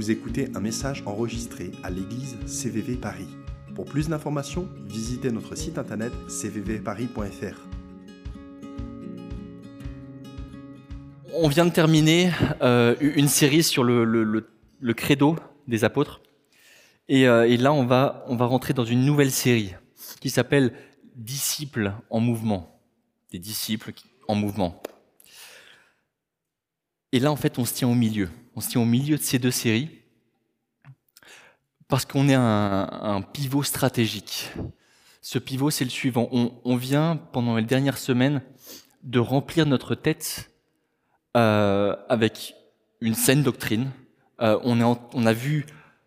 vous écoutez un message enregistré à l'église CVV Paris. Pour plus d'informations, visitez notre site internet cvvparis.fr. On vient de terminer euh, une série sur le, credo des apôtres. Et, euh, et là, on va, on va rentrer dans une nouvelle série qui s'appelle Disciples en mouvement. Des disciples en mouvement. Et là, en fait, on se tient au milieu. On se tient au milieu de ces deux séries parce qu'on est un, pivot stratégique. Ce pivot, c'est le suivant. On, vient, pendant les dernières semaines, de remplir notre tête euh, avec une saine doctrine. Euh, on, on a vu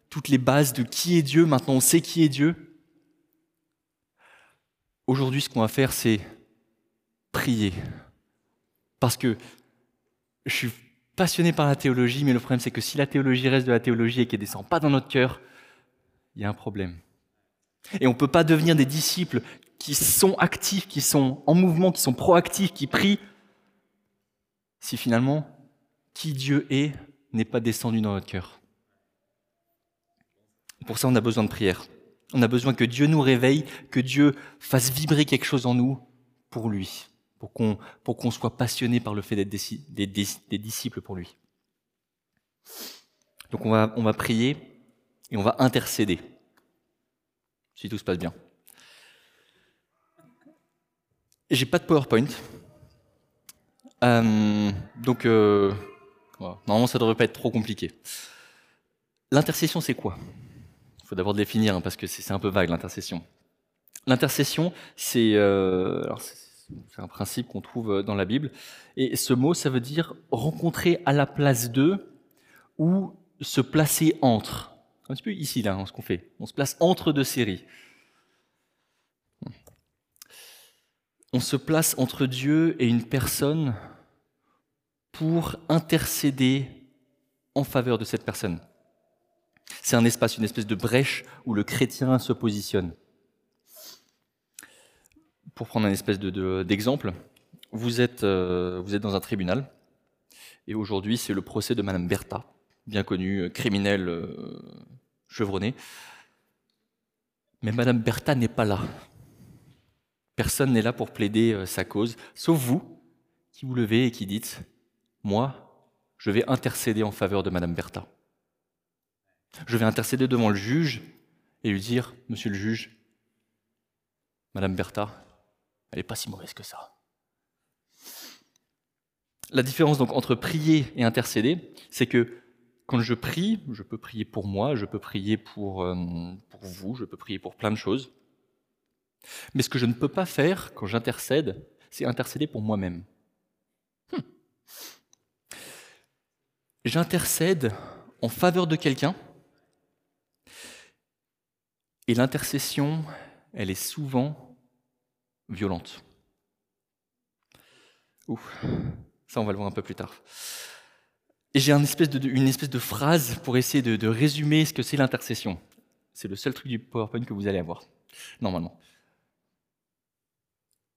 toutes les bases de qui est Dieu. Maintenant, on sait qui est Dieu. Aujourd'hui, ce qu'on va faire, c'est prier. Parce que je suis passionné par la théologie, mais le problème, c'est que si la théologie reste de la théologie et qu'elle ne descend pas dans notre cœur, il y a un problème. Et on ne peut pas devenir des disciples qui sont actifs, qui sont en mouvement, qui sont proactifs, qui prient, si finalement, qui Dieu est n'est pas descendu dans notre cœur. Pour ça, on a besoin de prière. On a besoin que Dieu nous réveille, que Dieu fasse vibrer quelque chose en nous pour lui, pour qu'on soit passionné par le fait d'être des- des disciples pour lui. Donc on va, on va prier et on va intercéder, si tout se passe bien. J'ai pas de PowerPoint. Euh, donc, euh, normalement, ça devrait pas être trop compliqué. L'intercession, c'est quoi? Il faut d'abord définir, hein, parce que c'est un peu vague, l'intercession. L'intercession, c'est euh, un principe qu'on trouve dans la Bible. Et ce mot, ça veut dire rencontrer à la place d'eux ou se placer entre. Un petit peu ici, là, hein, ce qu'on fait. On se place entre deux séries. On se place entre Dieu et une personne pour intercéder en faveur de cette personne. C'est un espace, une espèce de brèche où le chrétien se positionne. Pour prendre un espèce de- de- d'exemple, vous, êtes, euh, vous êtes dans un tribunal et aujourd'hui c'est le procès de Madame Bertha, bien connue, euh, criminelle euh, chevronnée. Mais Madame Bertha n'est pas là. Personne n'est là pour plaider euh, sa cause, sauf vous, qui vous levez et qui dites Moi, je vais intercéder en faveur de Madame Bertha. Je vais intercéder devant le juge et lui dire Monsieur le juge, Madame Bertha, elle n'est pas si mauvaise que ça. La différence donc entre prier et intercéder, c'est que quand je prie, je peux prier pour moi, je peux prier pour, euh, pour vous, je peux prier pour plein de choses. Mais ce que je ne peux pas faire quand j'intercède, c'est intercéder pour moi-même. Hmm. J'intercède en faveur de quelqu'un, et l'intercession, elle est souvent violente. Ça on va le voir un peu plus tard. Et j'ai une espèce de, phrase pour essayer de, résumer ce que c'est l'intercession. C'est le seul truc du PowerPoint que vous allez avoir, normalement.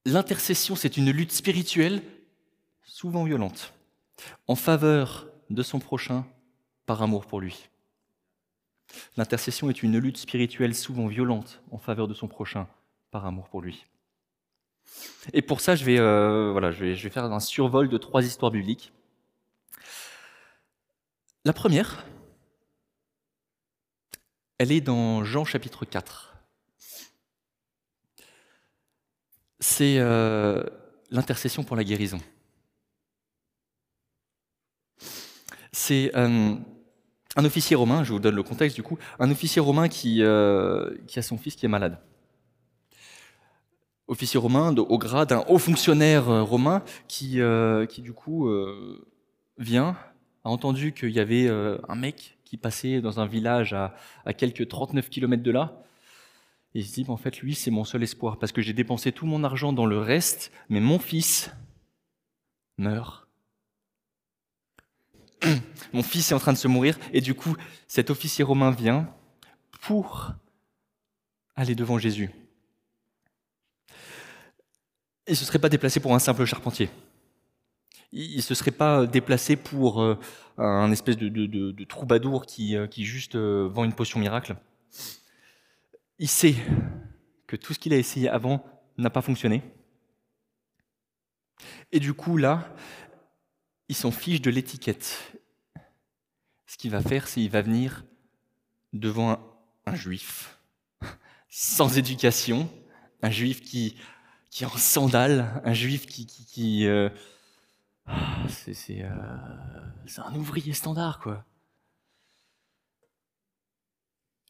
L'intercession, c'est une lutte spirituelle, souvent violente, en faveur de son prochain par amour pour lui. L'intercession est une lutte spirituelle souvent violente en faveur de son prochain par amour pour lui. Et pour ça, je vais, euh, faire un survol de trois histoires bibliques. La première, elle est dans Jean chapitre 4. C'est euh, l'intercession pour la guérison. C'est euh, un officier romain, je vous donne le contexte du coup, un officier romain qui, euh, a son fils qui est malade. Officier romain de, au grade d'un haut fonctionnaire romain qui, du coup vient, a entendu qu'il y avait euh, un mec qui passait dans un village à, à quelques 39 km de là. Et il se dit, en fait, lui, c'est mon seul espoir, parce que j'ai dépensé tout mon argent dans le reste, mais mon fils meurt. Mon fils est en train de se mourir, et du coup, cet officier romain vient pour aller devant Jésus. Il ne se serait pas déplacé pour un simple charpentier. Il ne se serait pas déplacé pour euh, un espèce de, troubadour qui, euh, qui juste euh, vend une potion miracle. Il sait que tout ce qu'il a essayé avant n'a pas fonctionné. Et du coup, là, il s'en fiche de l'étiquette. Ce qu'il va faire, c'est qu'il va venir devant un, juif sans éducation, un juif qui, qui est en sandales, un juif qui, qui, ah, euh, c'est un ouvrier standard, quoi.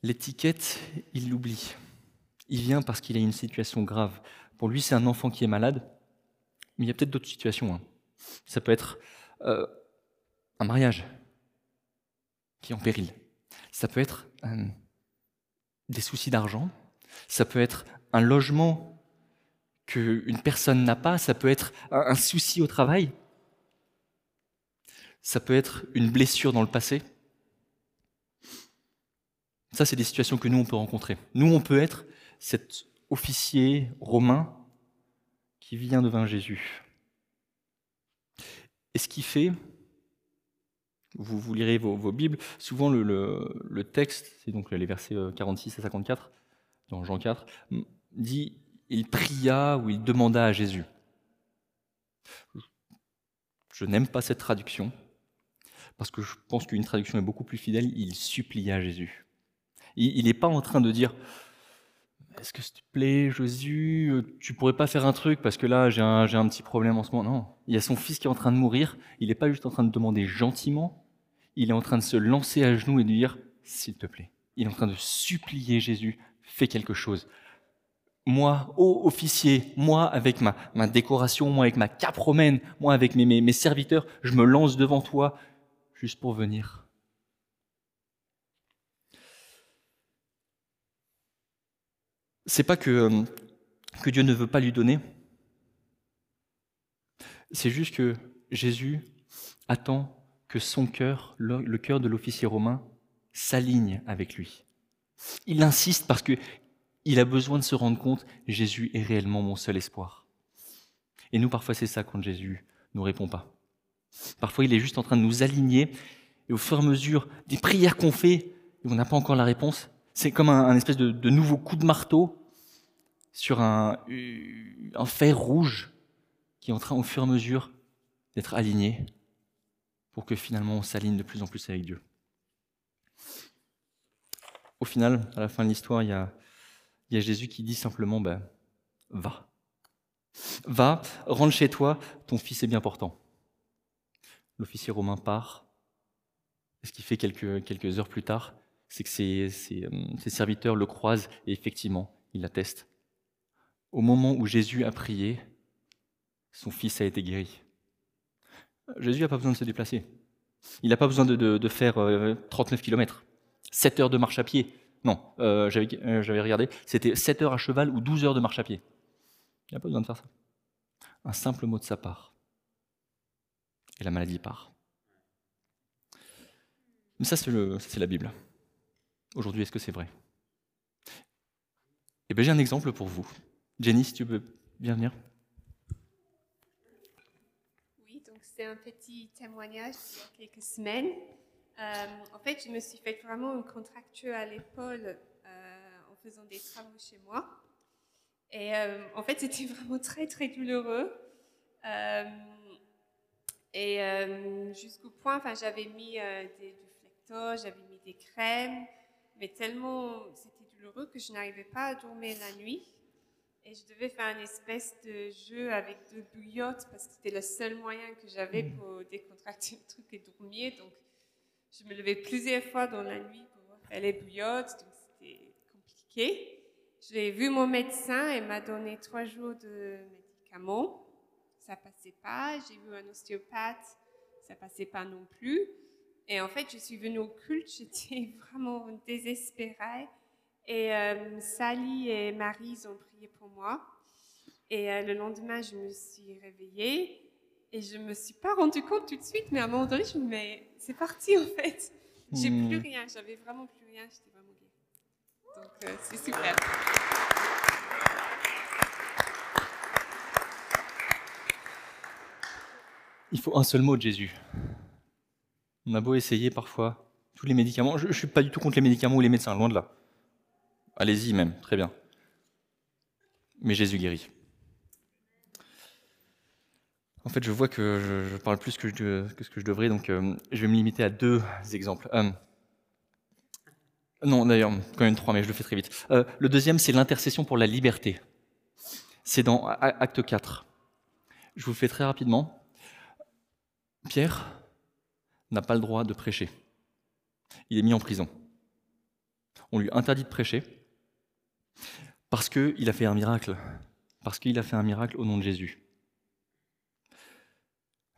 L'étiquette, il l'oublie. Il vient parce qu'il a une situation grave. Pour lui, c'est un enfant qui est malade, mais il y a peut-être d'autres situations. Hein. Ça peut être euh, un mariage qui est en péril. Ça peut être euh, des soucis d'argent. Ça peut être un logement qu'une personne n'a pas. Ça peut être un souci au travail. Ça peut être une blessure dans le passé. Ça, c'est des situations que nous, on peut rencontrer. Nous, on peut être cet officier romain qui vient devant Jésus. Et ce qui fait, vous, vous lirez vos, Bibles, souvent le, texte, c'est donc les versets 46 euh, à 54, dans Jean 4, dit il pria ou il demanda à Jésus. Je n'aime pas cette traduction, parce que je pense qu'une traduction est beaucoup plus fidèle, il supplia Jésus. Il n'est pas en train de dire Est-ce que s'il te plaît, Jésus, tu pourrais pas faire un truc parce que là j'ai un, petit problème en ce moment Non, il y a son fils qui est en train de mourir, il n'est pas juste en train de demander gentiment, il est en train de se lancer à genoux et de dire S'il te plaît. Il est en train de supplier Jésus, fais quelque chose. Moi, ô officier, moi avec ma, décoration, moi avec ma cape romaine, moi avec mes serviteurs, je me lance devant toi, juste pour venir. C'est pas que, euh, que Dieu ne veut pas lui donner, c'est juste que Jésus attend que son cœur, le cœur de l'officier romain, s'aligne avec lui. Il insiste parce que il a besoin de se rendre compte Jésus est réellement mon seul espoir. Et nous, parfois, c'est ça quand Jésus ne nous répond pas. Parfois, il est juste en train de nous aligner. Et au fur et à mesure des prières qu'on fait, et on n'a pas encore la réponse, c'est comme un, espèce de, nouveau coup de marteau sur un, un fer rouge qui est en train, au fur et à mesure, d'être aligné pour que finalement on s'aligne de plus en plus avec Dieu. Au final, à la fin de l'histoire, il y a, Jésus qui dit simplement ben, Va. Va, rentre chez toi, ton fils est bien portant. L'officier romain part. ce qu'il fait quelques, heures plus tard, c'est que ses, euh, serviteurs le croisent et effectivement, il l'attestent. Au moment où Jésus a prié, son fils a été guéri. Jésus n'a pas besoin de se déplacer. Il n'a pas besoin de, de, faire 39 km, 7 heures de marche à pied. Non, euh, euh, j'avais regardé, c'était 7 heures à cheval ou 12 heures de marche à pied. Il n'a pas besoin de faire ça. Un simple mot de sa part et la maladie part. Mais ça, c'est la Bible. Aujourd'hui, est-ce que c'est vrai? Eh bien, j'ai un exemple pour vous. Jenny, si tu veux bien venir. Oui, donc c'est un petit témoignage il y a quelques semaines. Euh, en fait, je me suis fait vraiment une contracture à l'épaule euh, en faisant des travaux chez moi. Et euh, en fait, c'était vraiment très, très douloureux. Et euh, jusqu'au point, enfin, j'avais mis euh, des, du flector, j'avais mis des crèmes, mais tellement c'était douloureux que je n'arrivais pas à dormir la nuit. Et je devais faire une espèce de jeu avec deux bouillottes parce que c'était le seul moyen que j'avais mm. pour décontracter le truc et dormir. Donc, je me levais plusieurs fois dans la nuit pour faire les bouillottes, donc c'était compliqué. J'ai vu mon médecin et m'a donné trois jours de médicaments ça passait pas. J'ai vu un ostéopathe, ça passait pas non plus. Et en fait, je suis venue au culte, j'étais vraiment désespérée. Et euh, Sally et Marie ont prié pour moi. Et euh, le lendemain, je me suis réveillée et je me suis pas rendu compte tout de suite, mais à un moment donné, je me mais c'est parti en fait. J'ai hmm. plus rien, j'avais vraiment plus rien, j'étais vraiment guérie. Donc euh, c'est super. Il faut un seul mot de Jésus. On a beau essayer parfois tous les médicaments. Je ne suis pas du tout contre les médicaments ou les médecins, loin de là. Allez-y même, très bien. Mais Jésus guérit. En fait, je vois que je, parle plus que, ce que je devrais, donc euh, je vais me limiter à deux exemples. Euh, non, d'ailleurs, quand même trois, mais je le fais très vite. Euh, le deuxième, c'est l'intercession pour la liberté. C'est dans Acte 4. Je vous fais très rapidement. Pierre n'a pas le droit de prêcher. Il est mis en prison. On lui interdit de prêcher parce qu'il a fait un miracle. Parce qu'il a fait un miracle au nom de Jésus.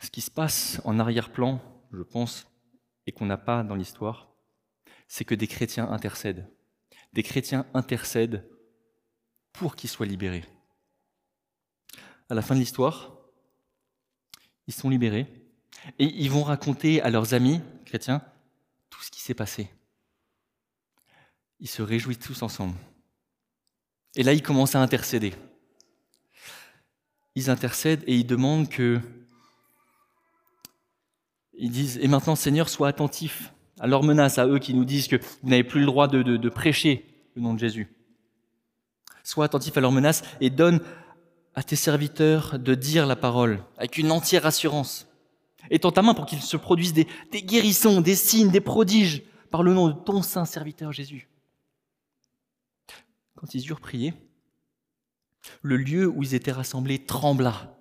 Ce qui se passe en arrière-plan, je pense, et qu'on n'a pas dans l'histoire, c'est que des chrétiens intercèdent. Des chrétiens intercèdent pour qu'ils soient libérés. À la fin de l'histoire, ils sont libérés et ils vont raconter à leurs amis chrétiens tout ce qui s'est passé. Ils se réjouissent tous ensemble. Et là, ils commencent à intercéder. Ils intercèdent et ils demandent que ils disent, et maintenant Seigneur, sois attentif à leurs menaces, à eux qui nous disent que vous n'avez plus le droit de, prêcher le nom de Jésus. Sois attentif à leurs menaces et donne à tes serviteurs de dire la parole avec une entière assurance. Étends ta main pour qu'il se produisent des, des guérissons, des signes, des prodiges par le nom de ton saint serviteur Jésus. Quand ils eurent prié, le lieu où ils étaient rassemblés trembla.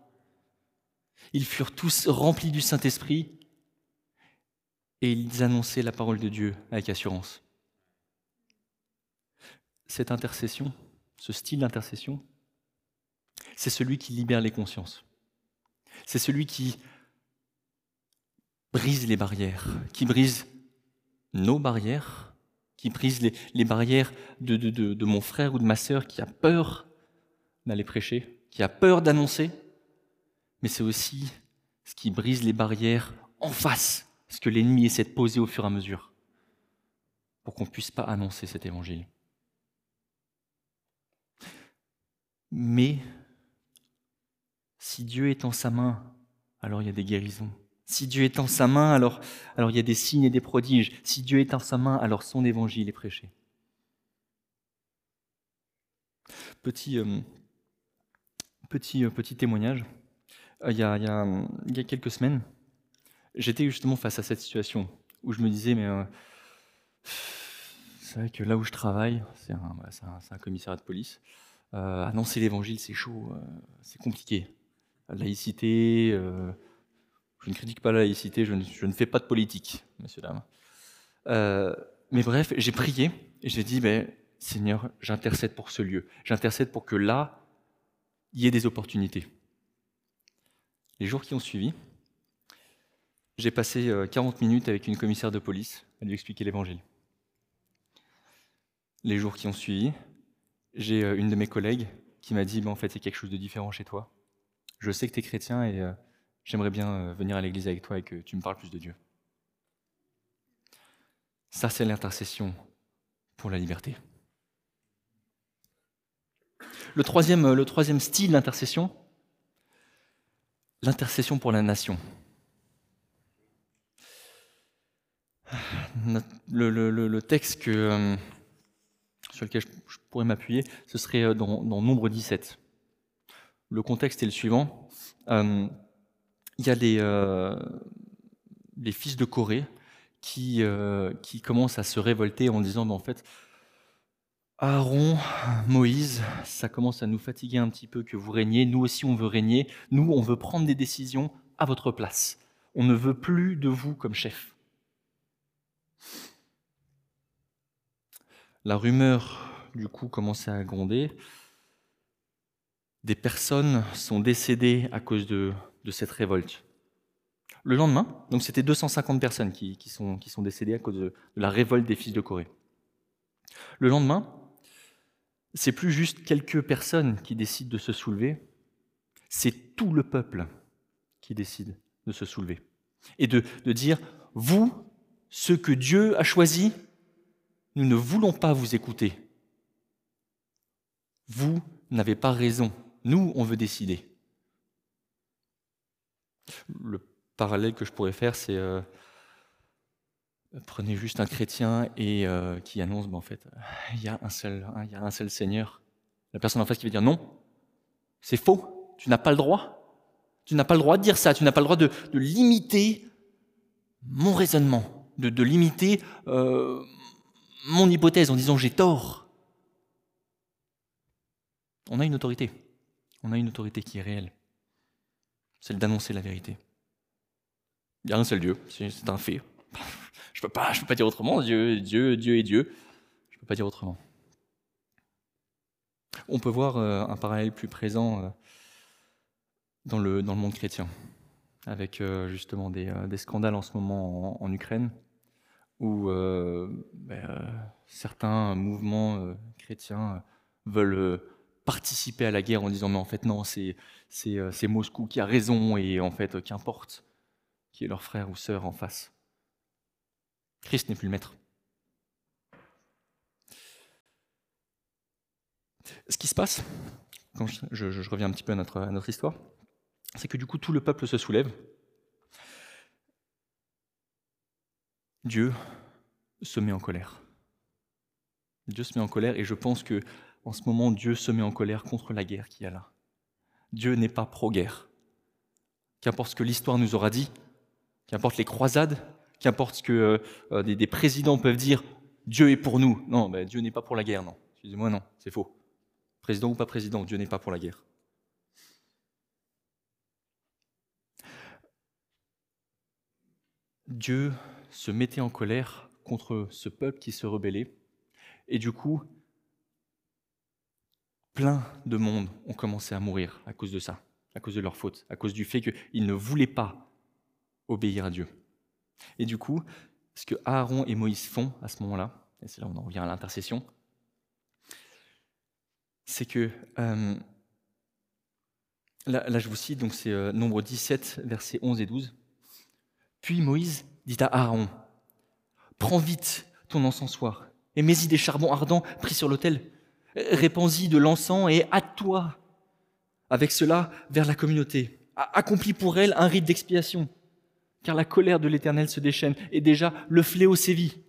Ils furent tous remplis du Saint-Esprit et ils annonçaient la parole de Dieu avec assurance. Cette intercession, ce style d'intercession, c'est celui qui libère les consciences. C'est celui qui brise les barrières, qui brise nos barrières, qui brise les, barrières de, de, mon frère ou de ma sœur qui a peur d'aller prêcher, qui a peur d'annoncer, mais c'est aussi ce qui brise les barrières en face ce que l'ennemi essaie de poser au fur et à mesure pour qu'on ne puisse pas annoncer cet évangile. Mais si Dieu est en sa main, alors il y a des guérisons. Si Dieu est en sa main, alors, alors il y a des signes et des prodiges. Si Dieu est en sa main, alors son évangile est prêché. Petit, euh, petit, euh, petit témoignage. Euh, il, y a, il, y a, il y a quelques semaines, j'étais justement face à cette situation où je me disais, mais c'est vrai que là où je travaille, c'est un, un, commissariat de police, annoncer l'évangile, c'est chaud, c'est compliqué. La laïcité, je ne critique pas la laïcité, je ne, fais pas de politique, messieurs, dames. mais bref, j'ai prié et j'ai dit, ben, Seigneur, j'intercède pour ce lieu. J'intercède pour que là, il y ait des opportunités. Les jours qui ont suivi, j'ai passé 40 euh, minutes avec une commissaire de police à lui expliquer l'évangile. Les jours qui ont suivi, j'ai euh, une de mes collègues qui m'a dit, en fait, c'est quelque chose de différent chez toi. Je sais que tu es chrétien et euh, j'aimerais bien venir à l'église avec toi et que tu me parles plus de Dieu. Ça, c'est l'intercession pour la liberté. Le troisième, le troisième style d'intercession, l'intercession pour la nation. le, texte euh, sur lequel je, pourrais m'appuyer, ce serait euh, dans, Nombre 17. Le contexte est le suivant. Euh, il y a des, fils de Corée qui, qui commencent à se révolter en disant, ben, en fait, Aaron, Moïse, ça commence à nous fatiguer un petit peu que vous régniez. Nous aussi, on veut régner. Nous, on veut prendre des décisions à votre place. On ne veut plus de vous comme chef. La rumeur, du coup, commençait à gronder. Des personnes sont décédées à cause de, cette révolte. Le lendemain, donc c'était 250 personnes qui, sont, qui sont décédées à cause de, la révolte des fils de Corée. Le lendemain, c'est plus juste quelques personnes qui décident de se soulever, c'est tout le peuple qui décide de se soulever et de, de dire, vous, ce que Dieu a choisi, nous ne voulons pas vous écouter. Vous n'avez pas raison. Nous, on veut décider. Le parallèle que je pourrais faire, c'est euh, prenez juste un chrétien et euh, qui annonce, ben, en fait, il y a un seul, hein, il y a un seul Seigneur. La personne en face qui va dire non, c'est faux, tu n'as pas le droit. Tu n'as pas le droit de dire ça, tu n'as pas le droit de, limiter mon raisonnement, de, limiter euh, mon hypothèse en disant j'ai tort. On a une autorité, on a une autorité qui est réelle, celle d'annoncer la vérité. Il y a un seul Dieu, c'est un fait. Je peux pas, je peux pas dire autrement. Dieu, Dieu, Dieu est Dieu. Je peux pas dire autrement. On peut voir euh, un parallèle plus présent euh, dans le, dans le monde chrétien, avec euh, justement des, scandales en ce moment en, Ukraine, où ben, certains mouvements chrétiens veulent participer à la guerre en disant mais en fait non, c'est Moscou qui a raison et en fait qu'importe qui est leur frère ou sœur en face. Christ n'est plus le maître. Ce qui se passe, quand je, reviens un petit peu à notre, à notre histoire, c'est que du coup tout le peuple se soulève. Dieu se met en colère. Dieu se met en colère et je pense que en ce moment Dieu se met en colère contre la guerre qu'il y a là. Dieu n'est pas pro-guerre. Qu'importe ce que l'histoire nous aura dit, qu'importe les croisades, qu'importe ce que euh, des, présidents peuvent dire, Dieu est pour nous. Non, ben, Dieu n'est pas pour la guerre, non. Excusez-moi, non, c'est faux. Président ou pas président, Dieu n'est pas pour la guerre. Dieu se mettait en colère contre ce peuple qui se rebellait, et du coup, plein de monde ont commencé à mourir à cause de ça, à cause de leur faute, à cause du fait qu'ils ne voulaient pas obéir à Dieu. Et du coup, ce que Aaron et Moïse font à ce moment-là, et c'est là où on en revient à l'intercession, c'est que, euh, là, je vous cite, donc c'est euh, nombre 17, versets 11 et 12. Puis Moïse dit à Aaron, prends vite ton encensoir et mets-y des charbons ardents pris sur l'autel, répands-y de l'encens et hâte-toi avec cela vers la communauté. Accomplis pour elle un rite d'expiation car la colère de l'Éternel se déchaîne, et déjà le fléau sévit.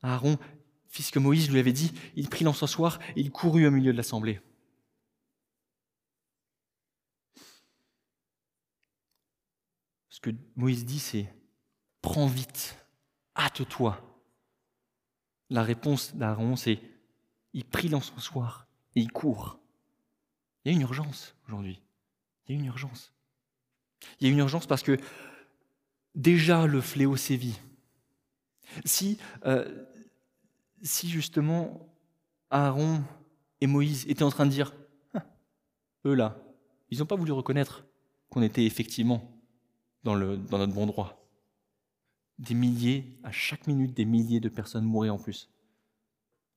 Aaron, fils que Moïse lui avait dit, il prit l'encensoir et il courut au milieu de l'assemblée. Ce que Moïse dit, c'est prends vite, hâte-toi. La réponse d'Aaron, c'est il prit l'encensoir et il court. Il y a une urgence aujourd'hui. Il y a une urgence. Il y a une urgence parce que déjà le fléau sévit. Si, euh, si justement Aaron et Moïse étaient en train de dire, ah, eux là, ils n'ont pas voulu reconnaître qu'on était effectivement dans, le, dans notre bon droit. Des milliers, à chaque minute, des milliers de personnes mouraient en plus.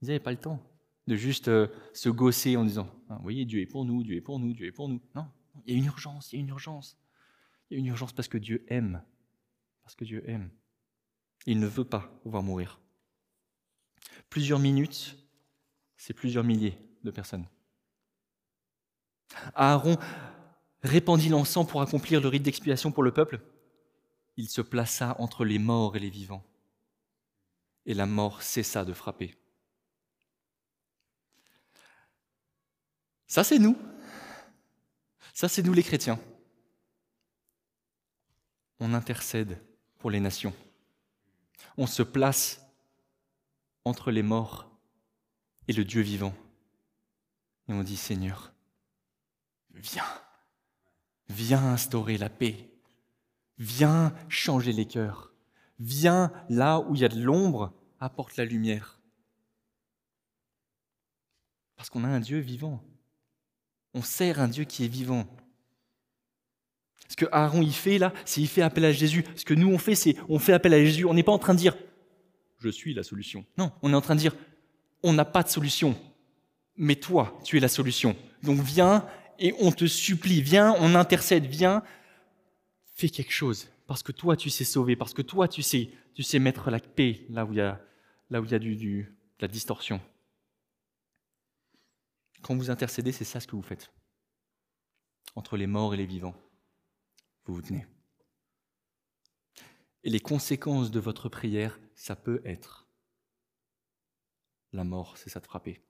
Ils n'avaient pas le temps de juste euh, se gausser en disant, ah, vous voyez, Dieu est pour nous, Dieu est pour nous, Dieu est pour nous. Non, il y a une urgence, il y a une urgence. Il y a une urgence parce que Dieu aime. Parce que Dieu aime. Il ne veut pas voir mourir. Plusieurs minutes, c'est plusieurs milliers de personnes. Aaron répandit l'encens pour accomplir le rite d'expiation pour le peuple. Il se plaça entre les morts et les vivants. Et la mort cessa de frapper. Ça, c'est nous. Ça, c'est nous les chrétiens on intercède pour les nations. On se place entre les morts et le Dieu vivant. Et on dit, Seigneur, viens, viens instaurer la paix, viens changer les cœurs, viens là où il y a de l'ombre, apporte la lumière. Parce qu'on a un Dieu vivant. On sert un Dieu qui est vivant. Ce que Aaron y fait là, c'est il fait appel à Jésus. Ce que nous on fait, c'est on fait appel à Jésus. On n'est pas en train de dire je suis la solution. Non, on est en train de dire on n'a pas de solution, mais toi, tu es la solution. Donc viens et on te supplie, viens, on intercède, viens, fais quelque chose parce que toi tu sais sauver, parce que toi tu sais, tu sais mettre la paix là où il y a, là où il y a du, de la distorsion. Quand vous intercédez, c'est ça ce que vous faites entre les morts et les vivants vous vous tenez. Et les conséquences de votre prière, ça peut être la mort, c'est ça de frapper.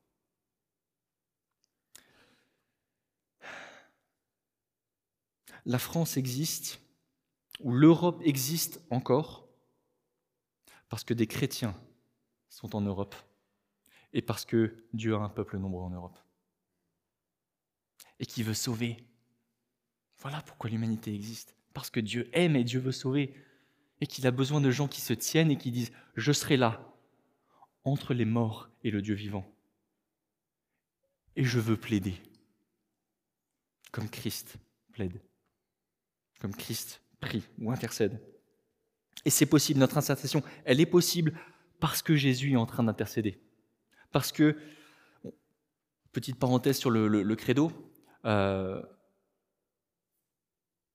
La France existe, ou l'Europe existe encore, parce que des chrétiens sont en Europe et parce que Dieu a un peuple nombreux en Europe et qui veut sauver. Voilà pourquoi l'humanité existe. Parce que Dieu aime et Dieu veut sauver et qu'il a besoin de gens qui se tiennent et qui disent Je serai là entre les morts et le Dieu vivant. Et je veux plaider comme Christ plaide, comme Christ prie ou intercède. Et c'est possible, notre intercession, elle est possible parce que Jésus est en train d'intercéder. Parce que, petite parenthèse sur le, credo, euh,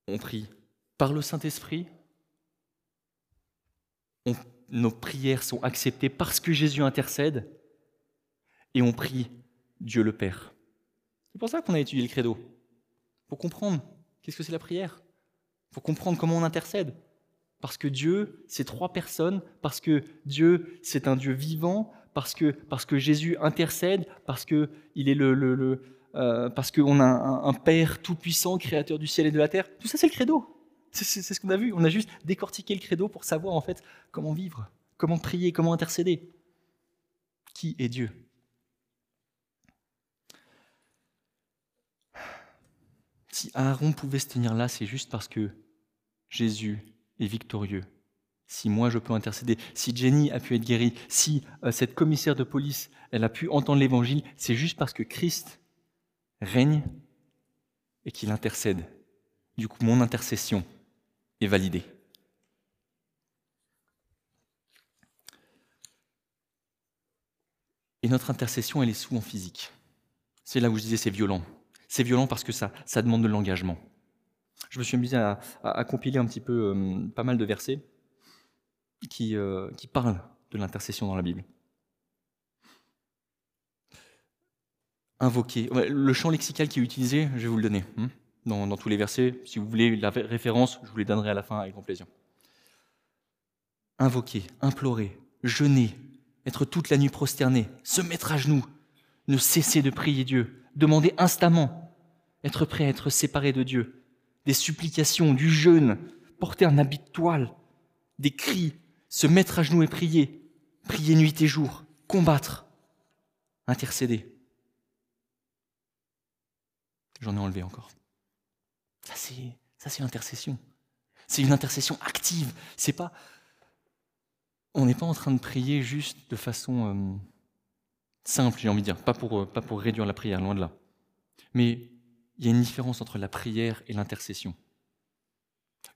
on prie. Par le Saint-Esprit, nos prières sont acceptées parce que Jésus intercède, et on prie Dieu le Père. C'est pour ça qu'on a étudié le credo, pour comprendre qu'est-ce que c'est la prière, pour comprendre comment on intercède. Parce que Dieu, c'est trois personnes, parce que Dieu, c'est un Dieu vivant, parce que, parce que Jésus intercède, parce que il est le, euh, parce qu'on a un, Père tout-puissant, créateur du ciel et de la terre. Tout ça, c'est le credo. C'est ce qu'on a vu. On a juste décortiqué le credo pour savoir en fait comment vivre, comment prier, comment intercéder. Qui est Dieu? Si Aaron pouvait se tenir là, c'est juste parce que Jésus est victorieux. Si moi je peux intercéder, si Jenny a pu être guérie, si euh, cette commissaire de police elle a pu entendre l'évangile, c'est juste parce que Christ règne et qu'il intercède. Du coup, mon intercession est validée. Et notre intercession, elle est souvent physique. C'est là où je disais c'est violent. C'est violent parce que ça, ça demande de l'engagement je me suis amusé à, compiler un petit peu euh, pas mal de versets euh, qui parlent de l'intercession dans la Bible. Invoquer. Le champ lexical qui est utilisé, je vais vous le donner hein, dans, tous les versets. Si vous voulez la référence, je vous les donnerai à la fin avec grand plaisir. Invoquer, implorer, jeûner, être toute la nuit prosterné, se mettre à genoux, ne cesser de prier Dieu, demander instamment, être prêt à être séparé de Dieu, des supplications, du jeûne, porter un habit de toile, des cris, se mettre à genoux et prier, prier nuit et jour, combattre, intercéder. J'en ai enlevé encore. Ça c'est ça c'est l'intercession. C'est une intercession active. C'est pas on n'est pas en train de prier juste de façon euh, simple, j'ai envie de dire, pas pour, euh, pas pour réduire la prière, loin de là. Mais il y a une différence entre la prière et l'intercession.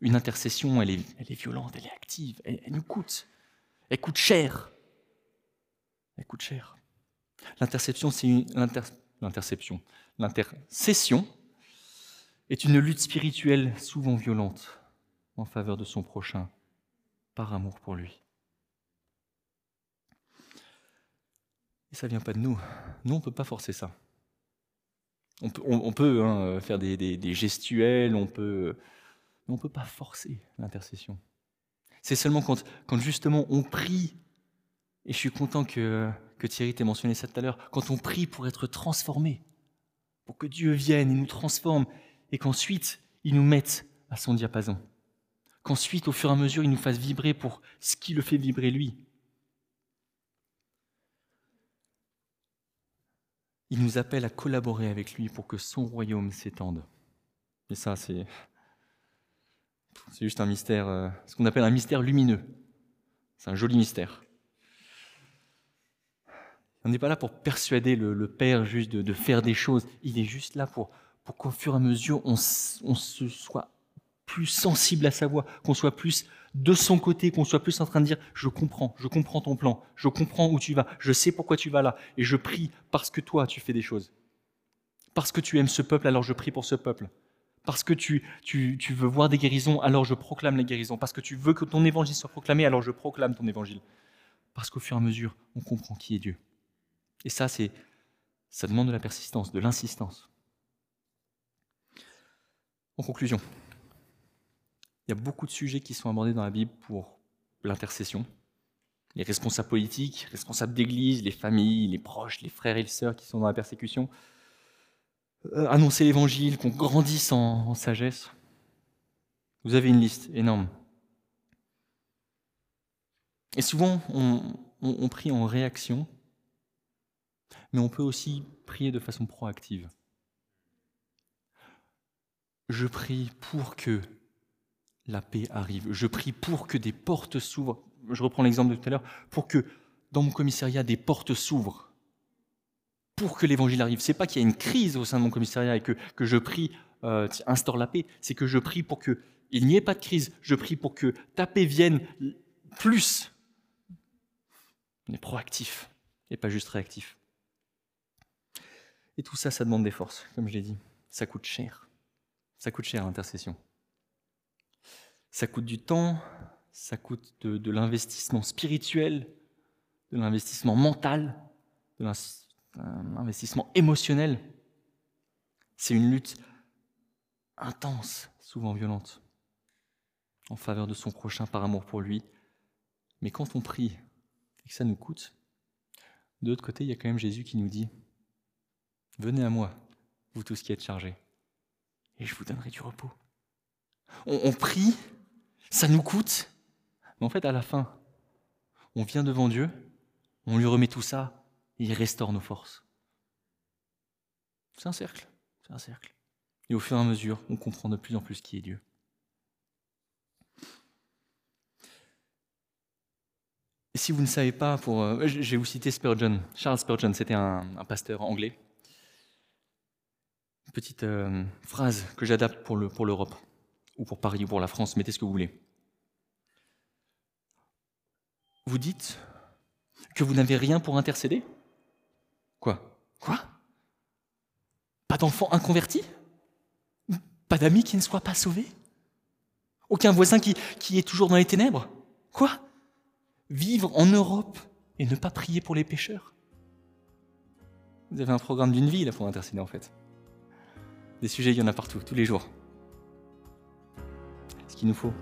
Une intercession, elle est, elle est violente, elle est active, elle, nous coûte. Elle coûte cher. Elle coûte cher. L'interception, c'est une l'interception. L'intercession est une lutte spirituelle souvent violente en faveur de son prochain, par amour pour lui. Et ça ne vient pas de nous. Nous, on ne peut pas forcer ça. On peut, hein, faire des, gestuels, on peut, mais on ne peut pas forcer l'intercession. C'est seulement quand, justement on prie, et je suis content que, que Thierry t'ait mentionné ça tout à l'heure, quand on prie pour être transformé, pour que Dieu vienne et nous transforme, et qu'ensuite il nous mette à son diapason, qu'ensuite au fur et à mesure il nous fasse vibrer pour ce qui le fait vibrer lui, il nous appelle à collaborer avec lui pour que son royaume s'étende. Et ça, c'est, juste un mystère, euh, ce qu'on appelle un mystère lumineux. C'est un joli mystère. On n'est pas là pour persuader le, Père juste de, faire des choses. Il est juste là pour, pour qu'au fur et à mesure, on, se soit plus sensible à sa voix, qu'on soit plus de son côté, qu'on soit plus en train de dire je comprends, je comprends ton plan, je comprends où tu vas, je sais pourquoi tu vas là, et je prie parce que toi tu fais des choses. Parce que tu aimes ce peuple, alors je prie pour ce peuple. Parce que tu, tu veux voir des guérisons, alors je proclame les guérisons. Parce que tu veux que ton évangile soit proclamé, alors je proclame ton évangile. Parce qu'au fur et à mesure, on comprend qui est Dieu. Et ça, c'est, ça demande de la persistance, de l'insistance. En conclusion, Il y a beaucoup de sujets qui sont abordés dans la Bible pour l'intercession. Les responsables politiques, responsables d'église, les familles, les proches, les frères et les sœurs qui sont dans la persécution. Euh, annoncer l'évangile, qu'on grandisse en, sagesse. Vous avez une liste énorme. Et souvent, on prie en réaction, mais on peut aussi prier de façon proactive. Je prie pour que la paix arrive. Je prie pour que des portes s'ouvrent. Je reprends l'exemple de tout à l'heure. Pour que dans mon commissariat, des portes s'ouvrent. Pour que l'évangile arrive. C'est pas qu'il y a une crise au sein de mon commissariat et que, que je prie, euh, instaure la paix. C'est que je prie pour qu'il n'y ait pas de crise. Je prie pour que ta paix vienne plus. On est proactif et pas juste réactif. Et tout ça, ça demande des forces, comme je l'ai dit. Ça coûte cher. Ça coûte cher l'intercession. Ça coûte du temps, ça coûte de, l'investissement spirituel, de l'investissement mental, de l'investissement émotionnel. C'est une lutte intense, souvent violente, en faveur de son prochain par amour pour lui. Mais quand on prie et que ça nous coûte, de l'autre côté, il y a quand même Jésus qui nous dit, Venez à moi, vous tous qui êtes chargés, et je vous donnerai du repos. On, prie, ça nous coûte, mais en fait, à la fin, on vient devant Dieu, on lui remet tout ça, et il restaure nos forces. C'est un cercle, c'est un cercle. Et au fur et à mesure, on comprend de plus en plus qui est Dieu. Et si vous ne savez pas, pour, euh, je vais vous citer Spurgeon. Charles Spurgeon, c'était un pasteur anglais petite euh, phrase que j'adapte pour l'Europe, ou pour Paris, ou pour la France, mettez ce que vous voulez. Vous dites que vous n'avez rien pour intercéder? Quoi? Quoi? Pas d'enfants inconvertis Pas d'amis qui ne soient pas sauvés? Aucun voisin qui, qui est toujours dans les ténèbres? Quoi? Vivre en Europe et ne pas prier pour les pécheurs? Vous avez un programme d'une vie là pour intercéder en fait. Des sujets, il y en a partout, tous les jours. Ce qu'il nous faut,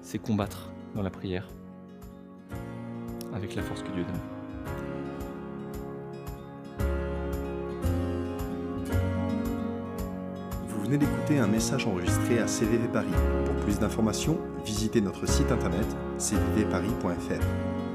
c'est combattre dans la prière avec la force que Dieu donne. Vous venez d'écouter un message enregistré à CVV Paris. Pour plus d'informations, visitez notre site internet cvvparis.fr.